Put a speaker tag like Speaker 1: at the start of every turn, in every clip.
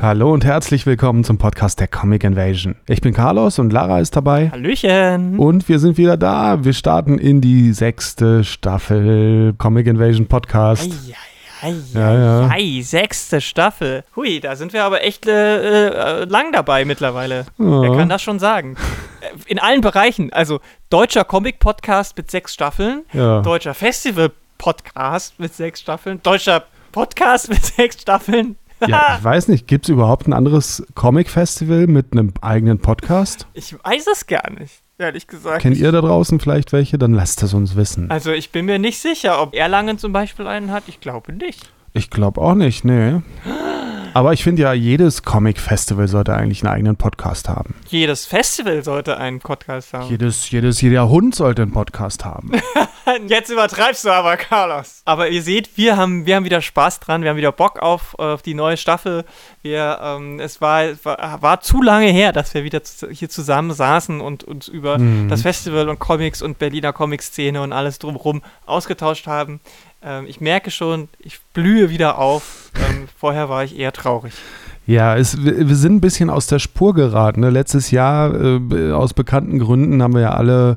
Speaker 1: Hallo und herzlich willkommen zum Podcast der Comic Invasion. Ich bin Carlos und Lara ist dabei.
Speaker 2: Hallöchen.
Speaker 1: Und wir sind wieder da. Wir starten in die sechste Staffel Comic Invasion Podcast.
Speaker 2: Ei,
Speaker 1: Ja, ja.
Speaker 2: ei, sechste Staffel. Hui, da sind wir aber echt äh, äh, lang dabei mittlerweile.
Speaker 1: Ja.
Speaker 2: Wer kann das schon sagen? In allen Bereichen. Also deutscher Comic-Podcast mit sechs Staffeln,
Speaker 1: Ja.
Speaker 2: deutscher Festival-Podcast mit sechs Staffeln, deutscher Podcast mit sechs Staffeln.
Speaker 1: Ja, ich weiß nicht, gibt es überhaupt ein anderes Comic-Festival mit einem eigenen Podcast?
Speaker 2: Ich weiß es gar nicht, ehrlich gesagt.
Speaker 1: Kennt ihr da draußen vielleicht welche? Dann lasst es uns wissen.
Speaker 2: Also ich bin mir nicht sicher, ob Erlangen zum Beispiel einen hat. Ich glaube nicht.
Speaker 1: Ich glaube auch nicht, nee. Aber ich finde ja, jedes Comic-Festival sollte eigentlich einen eigenen Podcast haben.
Speaker 2: Jedes Festival sollte einen Podcast haben.
Speaker 1: Jedes, jedes, jeder Hund sollte einen Podcast haben.
Speaker 2: Jetzt übertreibst du aber, Carlos. Aber ihr seht, wir haben, wir haben wieder Spaß dran. Wir haben wieder Bock auf, auf die neue Staffel. Wir, ähm, es war, war, war zu lange her, dass wir wieder hier zusammen saßen und uns über
Speaker 1: Mhm.
Speaker 2: das Festival und Comics und Berliner Comic-Szene und alles drumherum ausgetauscht haben. Ähm, ich merke schon, ich blühe wieder auf. Ähm, vorher war ich eher traurig.
Speaker 1: Ja, es, wir sind ein bisschen aus der Spur geraten. Ne? Letztes Jahr, äh, aus bekannten Gründen, haben wir ja alle,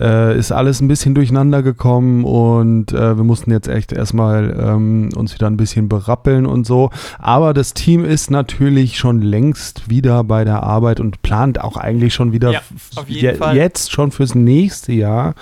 Speaker 1: äh, ist alles ein bisschen durcheinander gekommen und äh, wir mussten jetzt echt erstmal ähm, uns wieder ein bisschen berappeln und so. Aber das Team ist natürlich schon längst wieder bei der Arbeit und plant auch eigentlich schon wieder
Speaker 2: Ja,
Speaker 1: je-
Speaker 2: Fall.
Speaker 1: jetzt schon fürs nächste Jahr.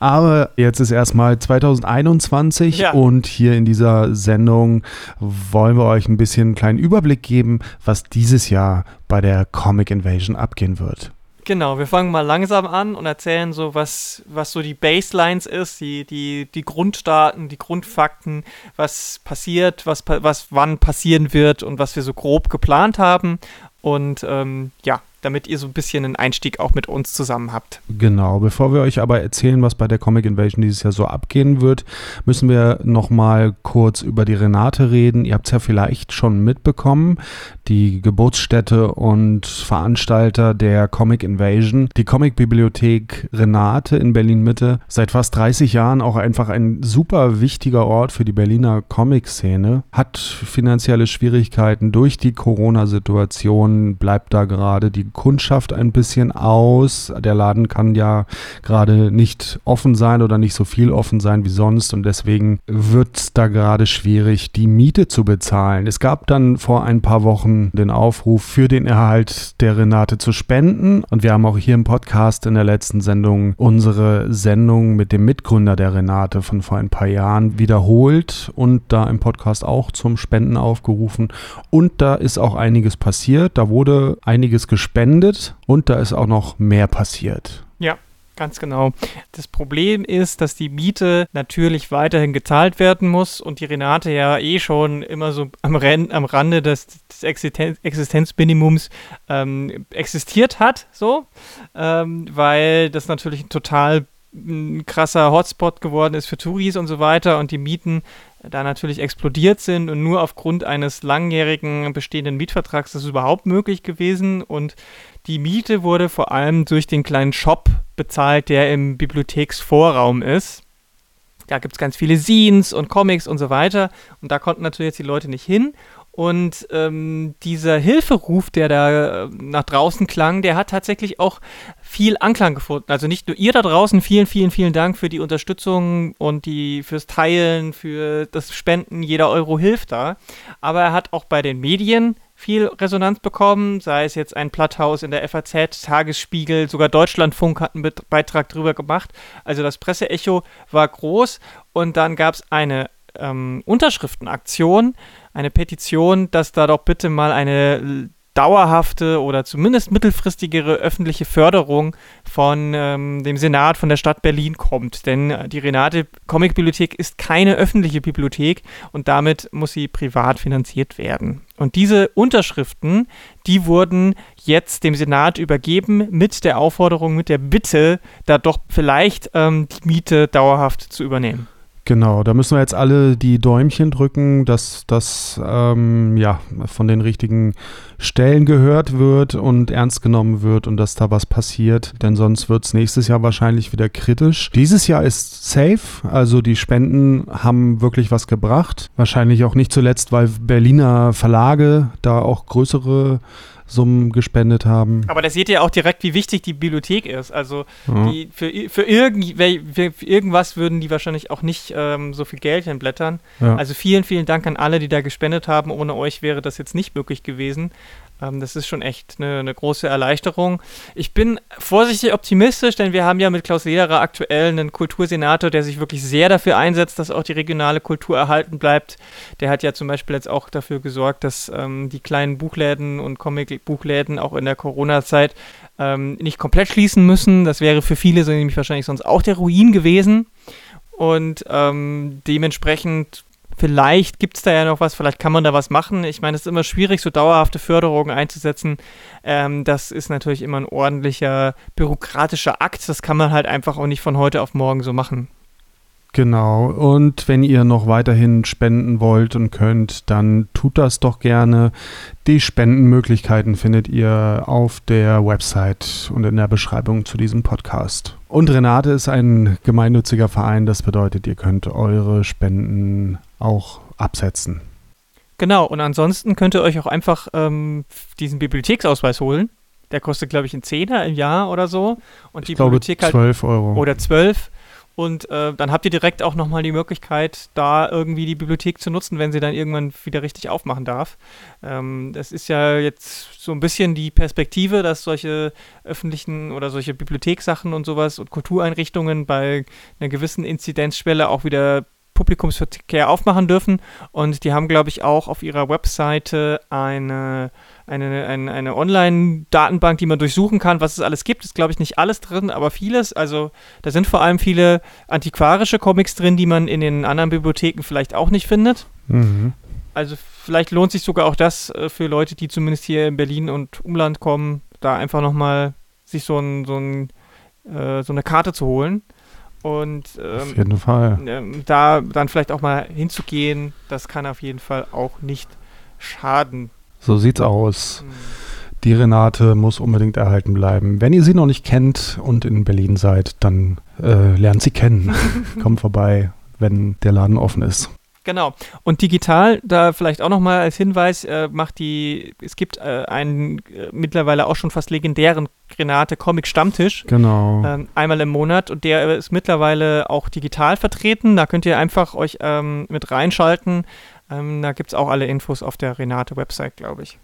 Speaker 1: Aber jetzt ist erstmal 2021
Speaker 2: Ja.
Speaker 1: und hier in dieser Sendung wollen wir euch ein bisschen einen kleinen Überblick geben, was dieses Jahr bei der Comic Invasion abgehen wird.
Speaker 2: Genau, wir fangen mal langsam an und erzählen so, was, was so die Baselines ist, die, die, die Grunddaten, die Grundfakten, was passiert, was, was wann passieren wird und was wir so grob geplant haben. Und ähm, ja, damit ihr so ein bisschen einen Einstieg auch mit uns zusammen habt.
Speaker 1: Genau, bevor wir euch aber erzählen, was bei der Comic Invasion dieses Jahr so abgehen wird, müssen wir nochmal kurz über die Renate reden. Ihr habt es ja vielleicht schon mitbekommen, die Geburtsstätte und Veranstalter der Comic Invasion, die Comic-Bibliothek Renate in Berlin-Mitte, seit fast 30 Jahren auch einfach ein super wichtiger Ort für die Berliner Comic-Szene, hat finanzielle Schwierigkeiten durch die Corona-Situation, bleibt da gerade die Kundschaft ein bisschen aus. Der Laden kann ja gerade nicht offen sein oder nicht so viel offen sein wie sonst und deswegen wird es da gerade schwierig, die Miete zu bezahlen. Es gab dann vor ein paar Wochen den Aufruf für den Erhalt der Renate zu spenden und wir haben auch hier im Podcast in der letzten Sendung unsere Sendung mit dem Mitgründer der Renate von vor ein paar Jahren wiederholt und da im Podcast auch zum Spenden aufgerufen und da ist auch einiges passiert. Da wurde einiges gespendet und da ist auch noch mehr passiert.
Speaker 2: Ganz genau. Das Problem ist, dass die Miete natürlich weiterhin gezahlt werden muss und die Renate ja eh schon immer so am, Ren am Rande des, des Existen Existenzminimums ähm, existiert hat, so, ähm, weil das natürlich ein total ein krasser Hotspot geworden ist für Touris und so weiter und die Mieten da natürlich explodiert sind und nur aufgrund eines langjährigen bestehenden Mietvertrags ist es überhaupt möglich gewesen und die Miete wurde vor allem durch den kleinen Shop bezahlt, der im Bibliotheksvorraum ist. Da gibt es ganz viele Scenes und Comics und so weiter. Und da konnten natürlich jetzt die Leute nicht hin. Und ähm, dieser Hilferuf, der da äh, nach draußen klang, der hat tatsächlich auch viel Anklang gefunden. Also nicht nur ihr da draußen, vielen, vielen, vielen Dank für die Unterstützung und die fürs Teilen, für das Spenden. Jeder Euro hilft da. Aber er hat auch bei den Medien viel Resonanz bekommen, sei es jetzt ein Platthaus in der FAZ, Tagesspiegel, sogar Deutschlandfunk hat einen Beitrag drüber gemacht. Also das Presseecho war groß und dann gab es eine ähm, Unterschriftenaktion, eine Petition, dass da doch bitte mal eine dauerhafte oder zumindest mittelfristigere öffentliche Förderung von ähm, dem Senat von der Stadt Berlin kommt. Denn äh, die Renate Comicbibliothek ist keine öffentliche Bibliothek und damit muss sie privat finanziert werden. Und diese Unterschriften, die wurden jetzt dem Senat übergeben mit der Aufforderung, mit der Bitte, da doch vielleicht ähm, die Miete dauerhaft zu übernehmen.
Speaker 1: Genau, da müssen wir jetzt alle die Däumchen drücken, dass das ähm, ja, von den richtigen Stellen gehört wird und ernst genommen wird und dass da was passiert, denn sonst wird es nächstes Jahr wahrscheinlich wieder kritisch. Dieses Jahr ist safe, also die Spenden haben wirklich was gebracht. Wahrscheinlich auch nicht zuletzt, weil Berliner Verlage da auch größere Summen gespendet haben.
Speaker 2: Aber da seht ihr auch direkt, wie wichtig die Bibliothek ist. Also ja. die, für, für, irgend, für, irgendwas würden die wahrscheinlich auch nicht ähm, so viel Geld hinblättern. Ja. Also vielen, vielen Dank an alle, die da gespendet haben. Ohne euch wäre das jetzt nicht möglich gewesen. Ähm, das ist schon echt eine, eine, große Erleichterung. Ich bin vorsichtig optimistisch, denn wir haben ja mit Klaus Lederer aktuell einen Kultursenator, der sich wirklich sehr dafür einsetzt, dass auch die regionale Kultur erhalten bleibt. Der hat ja zum Beispiel jetzt auch dafür gesorgt, dass ähm, die kleinen Buchläden und Comic-Buchläden auch in der Corona-Zeit ähm, nicht komplett schließen müssen. Das wäre für viele so nämlich wahrscheinlich sonst auch der Ruin gewesen. Und ähm, dementsprechend vielleicht gibt es da ja noch was, vielleicht kann man da was machen. Ich meine, es ist immer schwierig, so dauerhafte Förderungen einzusetzen. Ähm, das ist natürlich immer ein ordentlicher bürokratischer Akt. Das kann man halt einfach auch nicht von heute auf morgen so machen.
Speaker 1: Genau. Und wenn ihr noch weiterhin spenden wollt und könnt, dann tut das doch gerne. Die Spendenmöglichkeiten findet ihr auf der Website und in der Beschreibung zu diesem Podcast. Und Renate ist ein gemeinnütziger Verein. Das bedeutet, ihr könnt eure Spenden auch absetzen.
Speaker 2: Genau. Und ansonsten könnt ihr euch auch einfach ähm, diesen Bibliotheksausweis holen. Der kostet, glaube ich, einen Zehner im Jahr oder so. Und
Speaker 1: ich
Speaker 2: die
Speaker 1: glaube, Bibliothek 12 halt, Euro.
Speaker 2: Oder 12 und äh, dann habt ihr direkt auch nochmal die Möglichkeit, da irgendwie die Bibliothek zu nutzen, wenn sie dann irgendwann wieder richtig aufmachen darf. Ähm, das ist ja jetzt so ein bisschen die Perspektive, dass solche öffentlichen oder solche Bibliothekssachen und sowas und Kultureinrichtungen bei einer gewissen Inzidenzschwelle auch wieder Publikumsverkehr aufmachen dürfen. Und die haben, glaube ich, auch auf ihrer Webseite eine, eine, eine, eine Online-Datenbank, die man durchsuchen kann, was es alles gibt. Ist, glaube ich, nicht alles drin, aber vieles. Also da sind vor allem viele antiquarische Comics drin, die man in den anderen Bibliotheken vielleicht auch nicht findet. Mhm. Also vielleicht lohnt sich sogar auch das äh, für Leute, die zumindest hier in Berlin und Umland kommen, da einfach nochmal sich so, ein, so, ein, äh, so eine Karte zu holen. Und ähm,
Speaker 1: auf jeden Fall.
Speaker 2: Ähm, da dann vielleicht auch mal hinzugehen, das kann auf jeden Fall auch nicht schaden.
Speaker 1: So sieht's aus. Mhm. Die Renate muss unbedingt erhalten bleiben. Wenn ihr sie noch nicht kennt und in Berlin seid, dann äh, lernt sie kennen. Kommt vorbei, wenn der Laden offen ist.
Speaker 2: Genau. Und digital, da vielleicht auch nochmal als Hinweis, äh, macht die, es gibt äh, einen äh, mittlerweile auch schon fast legendären Grenate Comic Stammtisch.
Speaker 1: Genau.
Speaker 2: Ähm, einmal im Monat und der ist mittlerweile auch digital vertreten. Da könnt ihr einfach euch ähm, mit reinschalten. Ähm, da gibt es auch alle Infos auf der Renate-Website, glaube ich.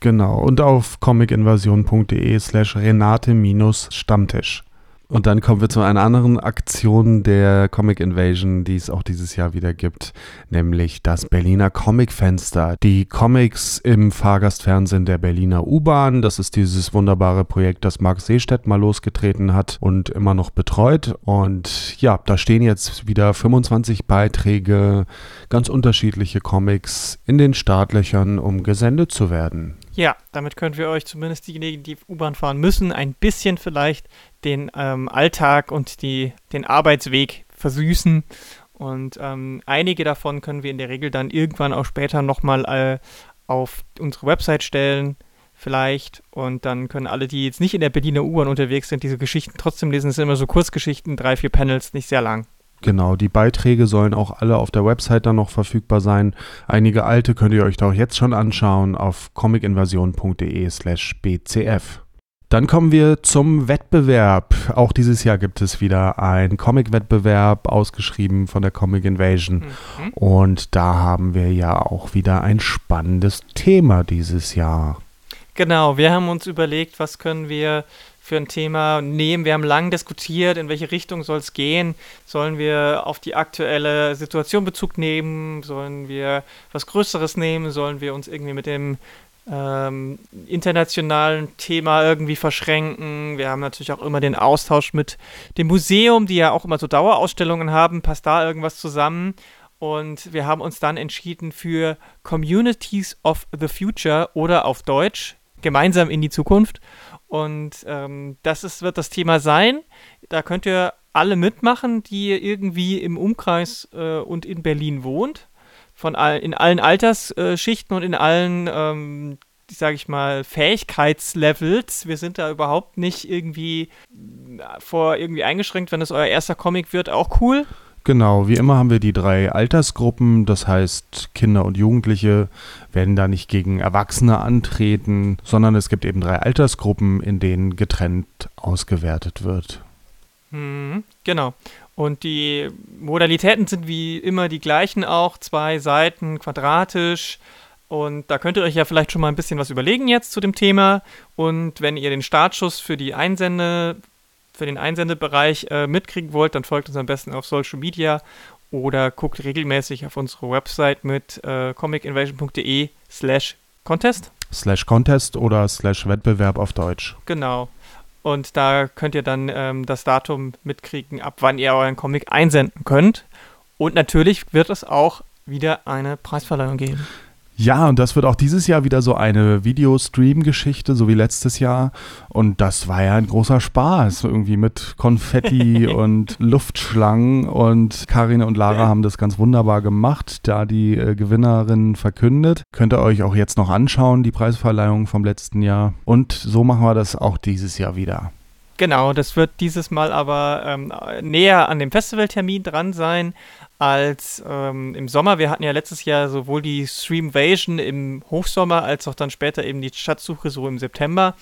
Speaker 1: Genau. Und auf comicinvasion.de slash Renate-Stammtisch. Und dann kommen wir zu einer anderen Aktion der Comic Invasion, die es auch dieses Jahr wieder gibt, nämlich das Berliner Comic Fenster. Die Comics im Fahrgastfernsehen der Berliner U-Bahn. Das ist dieses wunderbare Projekt, das Marc Seestedt mal losgetreten hat und immer noch betreut. Und ja, da stehen jetzt wieder 25 Beiträge, ganz unterschiedliche Comics in den Startlöchern, um gesendet zu werden.
Speaker 2: Ja, damit können wir euch zumindest diejenigen, die U-Bahn fahren müssen, ein bisschen vielleicht den ähm, Alltag und die, den Arbeitsweg versüßen. Und ähm, einige davon können wir in der Regel dann irgendwann auch später nochmal äh, auf unsere Website stellen, vielleicht. Und dann können alle, die jetzt nicht in der Berliner U-Bahn unterwegs sind, diese Geschichten trotzdem lesen. Es sind immer so Kurzgeschichten, drei, vier Panels, nicht sehr lang.
Speaker 1: Genau, die Beiträge sollen auch alle auf der Website dann noch verfügbar sein. Einige alte könnt ihr euch da auch jetzt schon anschauen auf comicinvasion.de slash bcf. Dann kommen wir zum Wettbewerb. Auch dieses Jahr gibt es wieder einen Comic-Wettbewerb, ausgeschrieben von der Comic Invasion. Mhm. Und da haben wir ja auch wieder ein spannendes Thema dieses Jahr.
Speaker 2: Genau, wir haben uns überlegt, was können wir für ein Thema nehmen. Wir haben lange diskutiert, in welche Richtung soll es gehen. Sollen wir auf die aktuelle Situation Bezug nehmen? Sollen wir was Größeres nehmen? Sollen wir uns irgendwie mit dem ähm, internationalen Thema irgendwie verschränken. Wir haben natürlich auch immer den Austausch mit dem Museum, die ja auch immer so Dauerausstellungen haben. Passt da irgendwas zusammen? Und wir haben uns dann entschieden für Communities of the Future oder auf Deutsch gemeinsam in die Zukunft. Und ähm, das ist, wird das Thema sein. Da könnt ihr alle mitmachen, die irgendwie im Umkreis äh, und in Berlin wohnt von all, in allen Altersschichten und in allen, ähm, sage ich mal, Fähigkeitslevels. Wir sind da überhaupt nicht irgendwie vor irgendwie eingeschränkt, wenn es euer erster Comic wird, auch cool.
Speaker 1: Genau, wie immer haben wir die drei Altersgruppen, das heißt Kinder und Jugendliche werden da nicht gegen Erwachsene antreten, sondern es gibt eben drei Altersgruppen, in denen getrennt ausgewertet wird.
Speaker 2: Mhm, genau. Und die Modalitäten sind wie immer die gleichen auch, zwei Seiten quadratisch. Und da könnt ihr euch ja vielleicht schon mal ein bisschen was überlegen jetzt zu dem Thema. Und wenn ihr den Startschuss für die Einsende, für den Einsendebereich äh, mitkriegen wollt, dann folgt uns am besten auf Social Media oder guckt regelmäßig auf unsere Website mit äh, comicinvasion.de slash contest.
Speaker 1: Slash contest oder slash Wettbewerb auf Deutsch.
Speaker 2: Genau. Und da könnt ihr dann ähm, das Datum mitkriegen, ab wann ihr euren Comic einsenden könnt. Und natürlich wird es auch wieder eine Preisverleihung geben.
Speaker 1: Ja, und das wird auch dieses Jahr wieder so eine Videostream-Geschichte, so wie letztes Jahr. Und das war ja ein großer Spaß, irgendwie mit Konfetti und Luftschlangen. Und Karine und Lara haben das ganz wunderbar gemacht, da die äh, Gewinnerin verkündet. Könnt ihr euch auch jetzt noch anschauen, die Preisverleihung vom letzten Jahr. Und so machen wir das auch dieses Jahr wieder.
Speaker 2: Genau, das wird dieses Mal aber ähm, näher an dem Festivaltermin dran sein als ähm, im Sommer. Wir hatten ja letztes Jahr sowohl die Streamvasion im Hochsommer als auch dann später eben die Schatzsuche so im September.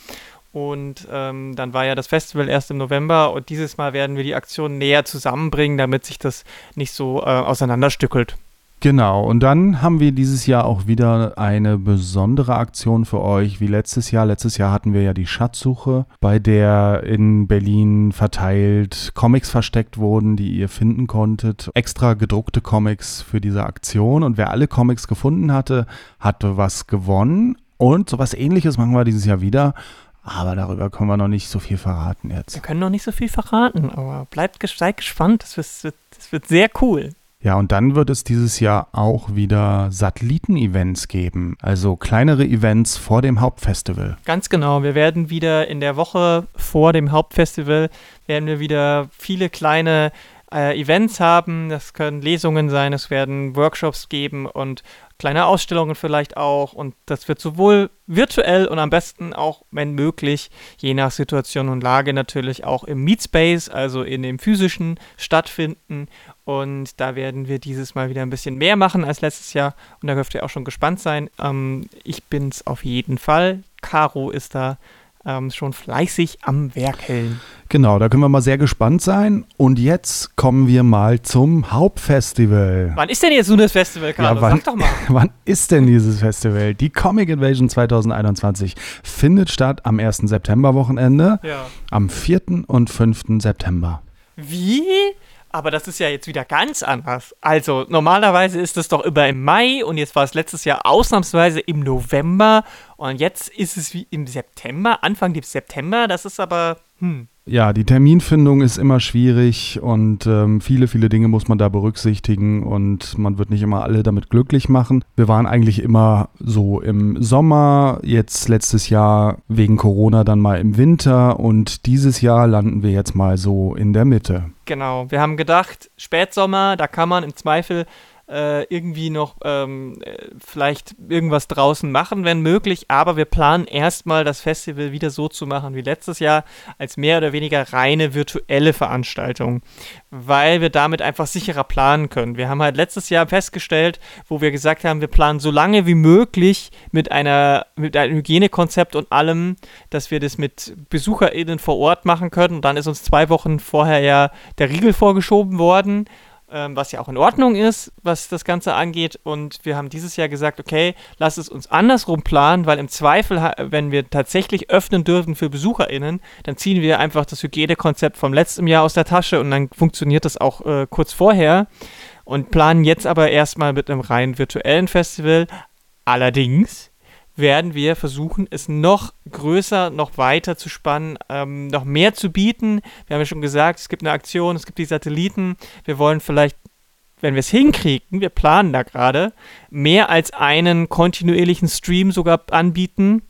Speaker 2: Und ähm, dann war ja das Festival erst im November und dieses Mal werden wir die Aktion näher zusammenbringen, damit sich das nicht so äh, auseinanderstückelt.
Speaker 1: Genau, und dann haben wir dieses Jahr auch wieder eine besondere Aktion für euch, wie letztes Jahr. Letztes Jahr hatten wir ja die Schatzsuche, bei der in Berlin verteilt Comics versteckt wurden, die ihr finden konntet. Extra gedruckte Comics für diese Aktion. Und wer alle Comics gefunden hatte, hatte was gewonnen. Und sowas ähnliches machen wir dieses Jahr wieder. Aber darüber können wir noch nicht so viel verraten jetzt.
Speaker 2: Wir können noch nicht so viel verraten, aber bleibt seid gespannt. Das wird, das wird sehr cool.
Speaker 1: Ja, und dann wird es dieses Jahr auch wieder Satelliten-Events geben, also kleinere Events vor dem Hauptfestival.
Speaker 2: Ganz genau, wir werden wieder in der Woche vor dem Hauptfestival, werden wir wieder viele kleine äh, Events haben. Das können Lesungen sein, es werden Workshops geben und kleine Ausstellungen vielleicht auch. Und das wird sowohl virtuell und am besten auch, wenn möglich, je nach Situation und Lage natürlich auch im Meetspace, also in dem physischen, stattfinden. Und da werden wir dieses Mal wieder ein bisschen mehr machen als letztes Jahr. Und da dürft ihr auch schon gespannt sein. Ähm, ich bin's auf jeden Fall. Caro ist da ähm, schon fleißig am Werkeln.
Speaker 1: Genau, da können wir mal sehr gespannt sein. Und jetzt kommen wir mal zum Hauptfestival.
Speaker 2: Wann ist denn jetzt nun das Festival, Carlo?
Speaker 1: Ja, wann,
Speaker 2: Sag doch mal.
Speaker 1: wann ist denn dieses Festival? Die Comic Invasion 2021 findet statt am 1. September-Wochenende,
Speaker 2: Ja.
Speaker 1: am 4. und 5. September.
Speaker 2: Wie? Aber das ist ja jetzt wieder ganz anders. Also, normalerweise ist es doch immer im Mai und jetzt war es letztes Jahr ausnahmsweise im November und jetzt ist es wie im September, Anfang des September. Das ist aber, hm.
Speaker 1: Ja, die Terminfindung ist immer schwierig und ähm, viele, viele Dinge muss man da berücksichtigen und man wird nicht immer alle damit glücklich machen. Wir waren eigentlich immer so im Sommer, jetzt letztes Jahr wegen Corona dann mal im Winter und dieses Jahr landen wir jetzt mal so in der Mitte.
Speaker 2: Genau. Wir haben gedacht, Spätsommer, da kann man im Zweifel äh, irgendwie noch ähm, äh, vielleicht irgendwas draußen machen, wenn möglich. Aber wir planen erstmal das Festival wieder so zu machen wie letztes Jahr, als mehr oder weniger reine virtuelle Veranstaltung, weil wir damit einfach sicherer planen können. Wir haben halt letztes Jahr festgestellt, wo wir gesagt haben, wir planen so lange wie möglich mit einer mit einem Hygienekonzept und allem, dass wir das mit BesucherInnen vor Ort machen können. Und dann ist uns zwei Wochen vorher ja der Riegel vorgeschoben worden ähm, was ja auch in Ordnung ist, was das Ganze angeht. Und wir haben dieses Jahr gesagt, okay, lass es uns andersrum planen, weil im Zweifel, wenn wir tatsächlich öffnen dürfen für BesucherInnen, dann ziehen wir einfach das Hygienekonzept vom letzten Jahr aus der Tasche und dann funktioniert das auch äh, kurz vorher. Und planen jetzt aber erstmal mit einem rein virtuellen Festival. Allerdings werden wir versuchen, es noch größer, noch weiter zu spannen, ähm, noch mehr zu bieten. Wir haben ja schon gesagt, es gibt eine Aktion, es gibt die Satelliten. Wir wollen vielleicht wenn wir es hinkriegen, wir planen da gerade, mehr als einen kontinuierlichen Stream sogar anbieten,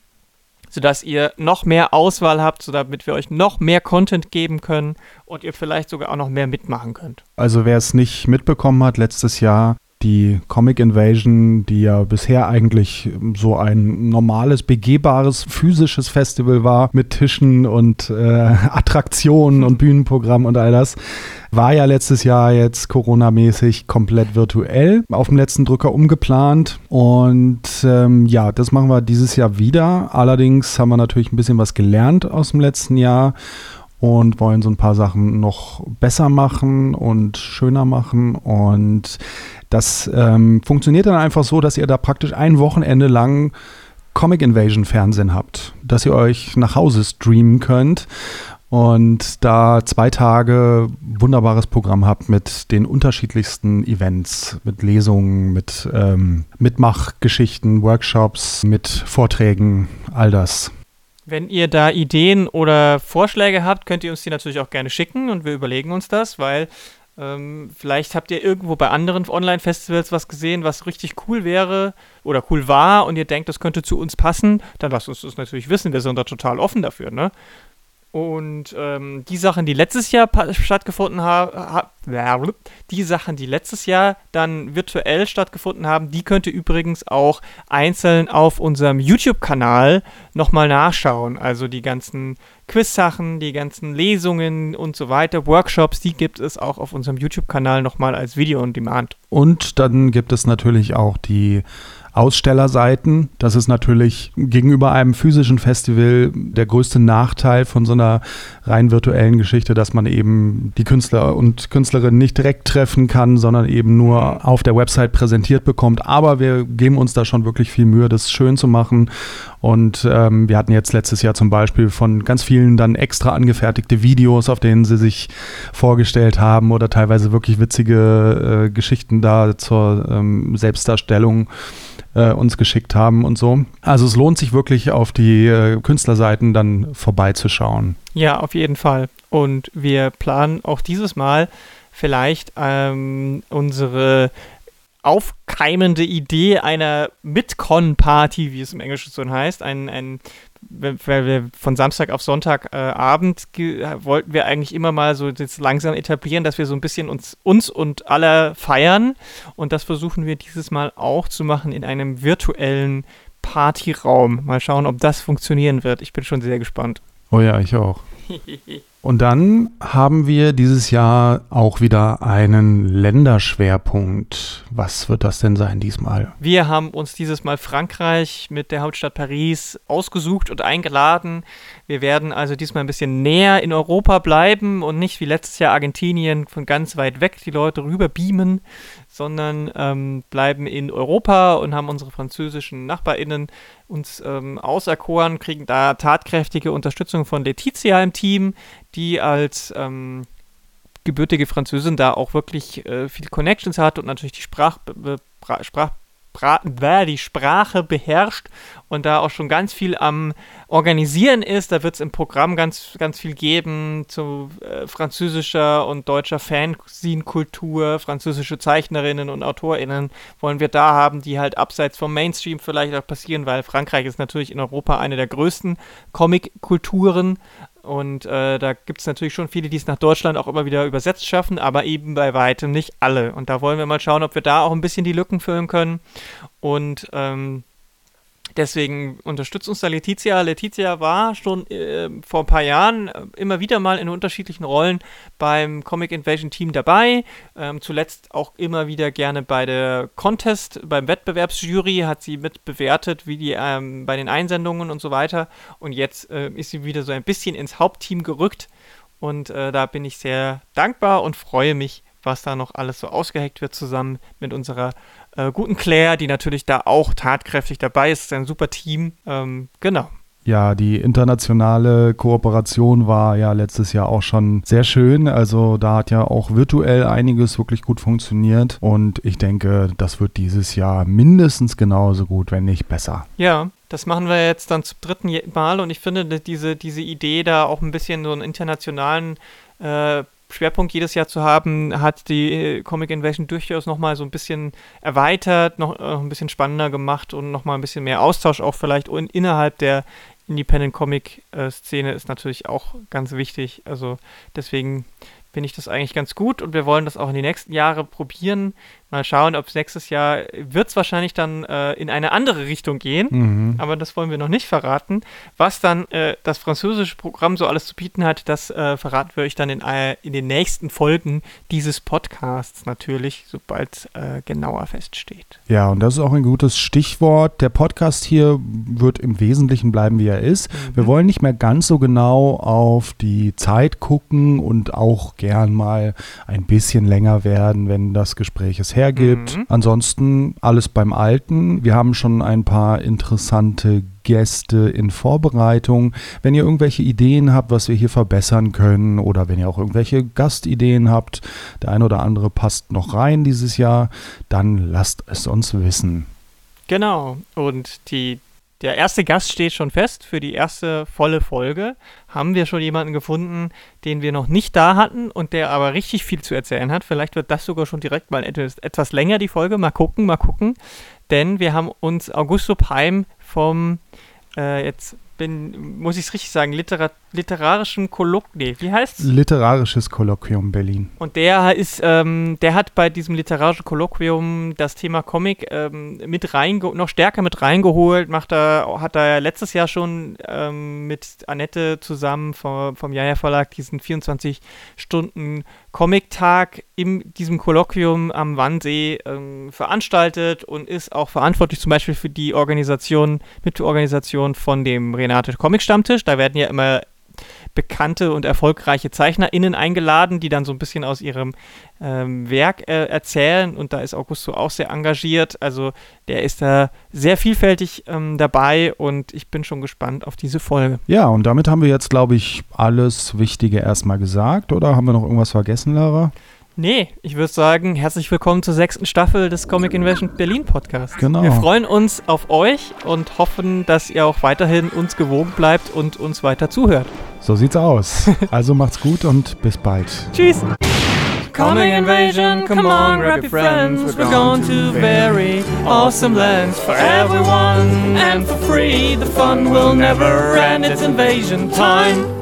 Speaker 2: sodass ihr noch mehr Auswahl habt, so damit wir euch noch mehr Content geben können und ihr vielleicht sogar auch noch mehr mitmachen könnt.
Speaker 1: Also wer es nicht mitbekommen hat, letztes Jahr die Comic Invasion, die ja bisher eigentlich so ein normales, begehbares, physisches Festival war mit Tischen und äh, Attraktionen und Bühnenprogramm und all das, war ja letztes Jahr jetzt Corona-mäßig komplett virtuell auf dem letzten Drücker umgeplant. Und ähm, ja, das machen wir dieses Jahr wieder. Allerdings haben wir natürlich ein bisschen was gelernt aus dem letzten Jahr und wollen so ein paar Sachen noch besser machen und schöner machen. Und das ähm, funktioniert dann einfach so, dass ihr da praktisch ein Wochenende lang Comic Invasion Fernsehen habt, dass ihr euch nach Hause streamen könnt und da zwei Tage wunderbares Programm habt mit den unterschiedlichsten Events, mit Lesungen, mit ähm, Mitmachgeschichten, Workshops, mit Vorträgen, all das.
Speaker 2: Wenn ihr da Ideen oder Vorschläge habt, könnt ihr uns die natürlich auch gerne schicken und wir überlegen uns das, weil ähm, vielleicht habt ihr irgendwo bei anderen Online-Festivals was gesehen, was richtig cool wäre oder cool war und ihr denkt, das könnte zu uns passen, dann lasst uns das natürlich wissen. Wir sind da total offen dafür, ne? Und ähm, die Sachen, die letztes Jahr stattgefunden haben, ha die Sachen, die letztes Jahr dann virtuell stattgefunden haben, die könnt ihr übrigens auch einzeln auf unserem YouTube-Kanal nochmal nachschauen. Also die ganzen Quiz-Sachen, die ganzen Lesungen und so weiter, Workshops, die gibt es auch auf unserem YouTube-Kanal nochmal als Video on Demand.
Speaker 1: Und dann gibt es natürlich auch die Ausstellerseiten. Das ist natürlich gegenüber einem physischen Festival der größte Nachteil von so einer rein virtuellen Geschichte, dass man eben die Künstler und Künstlerinnen nicht direkt treffen kann, sondern eben nur auf der Website präsentiert bekommt. Aber wir geben uns da schon wirklich viel Mühe, das schön zu machen. Und ähm, wir hatten jetzt letztes Jahr zum Beispiel von ganz vielen dann extra angefertigte Videos, auf denen sie sich vorgestellt haben oder teilweise wirklich witzige äh, Geschichten da zur ähm, Selbstdarstellung äh, uns geschickt haben und so. Also es lohnt sich wirklich auf die äh, Künstlerseiten dann vorbeizuschauen.
Speaker 2: Ja, auf jeden Fall. Und wir planen auch dieses Mal vielleicht ähm, unsere aufkeimende Idee einer Mitcon-Party, wie es im Englischen so heißt, ein, ein weil wir von Samstag auf Sonntagabend äh, wollten wir eigentlich immer mal so jetzt langsam etablieren, dass wir so ein bisschen uns, uns und alle feiern. Und das versuchen wir dieses Mal auch zu machen in einem virtuellen Partyraum. Mal schauen, ob das funktionieren wird. Ich bin schon sehr gespannt.
Speaker 1: Oh ja, ich auch. Und dann haben wir dieses Jahr auch wieder einen Länderschwerpunkt. Was wird das denn sein diesmal?
Speaker 2: Wir haben uns dieses Mal Frankreich mit der Hauptstadt Paris ausgesucht und eingeladen. Wir werden also diesmal ein bisschen näher in Europa bleiben und nicht wie letztes Jahr Argentinien von ganz weit weg die Leute rüber beamen, sondern ähm, bleiben in Europa und haben unsere französischen NachbarInnen uns ähm, auserkoren, kriegen da tatkräftige Unterstützung von Letizia im Team, die als ähm, gebürtige Französin da auch wirklich äh, viel Connections hat und natürlich die Sprach, Sprach die Sprache beherrscht und da auch schon ganz viel am Organisieren ist. Da wird es im Programm ganz, ganz viel geben zu äh, französischer und deutscher Fanzine-Kultur, französische Zeichnerinnen und AutorInnen wollen wir da haben, die halt abseits vom Mainstream vielleicht auch passieren, weil Frankreich ist natürlich in Europa eine der größten Comic-Kulturen und äh, da gibt es natürlich schon viele, die es nach Deutschland auch immer wieder übersetzt schaffen, aber eben bei weitem nicht alle. Und da wollen wir mal schauen, ob wir da auch ein bisschen die Lücken füllen können. Und ähm, Deswegen unterstützt uns da Letizia. Letizia war schon äh, vor ein paar Jahren äh, immer wieder mal in unterschiedlichen Rollen beim Comic Invasion Team dabei. Ähm, zuletzt auch immer wieder gerne bei der Contest, beim Wettbewerbsjury hat sie mit bewertet, wie die ähm, bei den Einsendungen und so weiter. Und jetzt äh, ist sie wieder so ein bisschen ins Hauptteam gerückt. Und äh, da bin ich sehr dankbar und freue mich, was da noch alles so ausgeheckt wird zusammen mit unserer äh, guten Claire, die natürlich da auch tatkräftig dabei ist. ist ein super Team. Ähm, genau.
Speaker 1: Ja, die internationale Kooperation war ja letztes Jahr auch schon sehr schön. Also da hat ja auch virtuell einiges wirklich gut funktioniert. Und ich denke, das wird dieses Jahr mindestens genauso gut, wenn nicht besser.
Speaker 2: Ja, Das machen wir jetzt dann zum dritten Mal und ich finde diese, diese Idee, da auch ein bisschen so einen internationalen äh, Schwerpunkt jedes Jahr zu haben, hat die äh, Comic Invasion durchaus nochmal so ein bisschen erweitert, noch äh, ein bisschen spannender gemacht und nochmal ein bisschen mehr Austausch auch vielleicht und innerhalb der Independent Comic äh, Szene ist natürlich auch ganz wichtig. Also deswegen finde ich das eigentlich ganz gut und wir wollen das auch in die nächsten Jahre probieren. Mal schauen, ob es nächstes Jahr wird es wahrscheinlich dann äh, in eine andere Richtung gehen, mhm. aber das wollen wir noch nicht verraten. Was dann äh, das französische Programm so alles zu bieten hat, das äh, verraten wir euch dann in, äh, in den nächsten Folgen dieses Podcasts natürlich, sobald äh, genauer feststeht.
Speaker 1: Ja, und das ist auch ein gutes Stichwort. Der Podcast hier wird im Wesentlichen bleiben, wie er ist. Mhm. Wir wollen nicht mehr ganz so genau auf die Zeit gucken und auch gern mal ein bisschen länger werden, wenn das Gespräch es hergibt. Mhm. Ansonsten alles beim Alten. Wir haben schon ein paar interessante Gäste in Vorbereitung. Wenn ihr irgendwelche Ideen habt, was wir hier verbessern können oder wenn ihr auch irgendwelche Gastideen habt, der eine oder andere passt noch rein dieses Jahr, dann lasst es uns wissen.
Speaker 2: Genau. Und die der erste Gast steht schon fest für die erste volle Folge. Haben wir schon jemanden gefunden, den wir noch nicht da hatten und der aber richtig viel zu erzählen hat. Vielleicht wird das sogar schon direkt mal etwas, länger, die Folge. Mal gucken, mal gucken. Denn wir haben uns Augusto Peim vom, äh, jetzt bin, muss ich es richtig sagen, Literat literarischen Kolloquium, nee, wie heißt's?
Speaker 1: Literarisches Kolloquium Berlin.
Speaker 2: Und der ist, ähm, der hat bei diesem literarischen Kolloquium das Thema Comic ähm, mit rein, noch stärker mit reingeholt, macht er, hat er letztes Jahr schon ähm, mit Annette zusammen vom, vom Jaja Verlag diesen 24 Stunden Comic-Tag in diesem Kolloquium am Wannsee ähm, veranstaltet und ist auch verantwortlich zum Beispiel für die Organisation, Mitorganisation von dem Renate Comic Stammtisch. Da werden ja immer bekannte und erfolgreiche ZeichnerInnen eingeladen, die dann so ein bisschen aus ihrem ähm, Werk äh, erzählen. Und da ist Augusto auch sehr engagiert. Also der ist da sehr vielfältig ähm, dabei und ich bin schon gespannt auf diese Folge.
Speaker 1: Ja, und damit haben wir jetzt, glaube ich, alles Wichtige erstmal gesagt. Oder haben wir noch irgendwas vergessen, Lara?
Speaker 2: Nee, ich würde sagen, herzlich willkommen zur sechsten Staffel des Comic Invasion Berlin Podcasts.
Speaker 1: Genau.
Speaker 2: Wir freuen uns auf euch und hoffen, dass ihr auch weiterhin uns gewogen bleibt und uns weiter zuhört.
Speaker 1: So sieht's aus. Also macht's gut und bis bald.
Speaker 2: Tschüss. Comic Invasion, come on, grab your friends. We're going to very awesome lands for everyone and for free. The fun will never end. It's invasion time.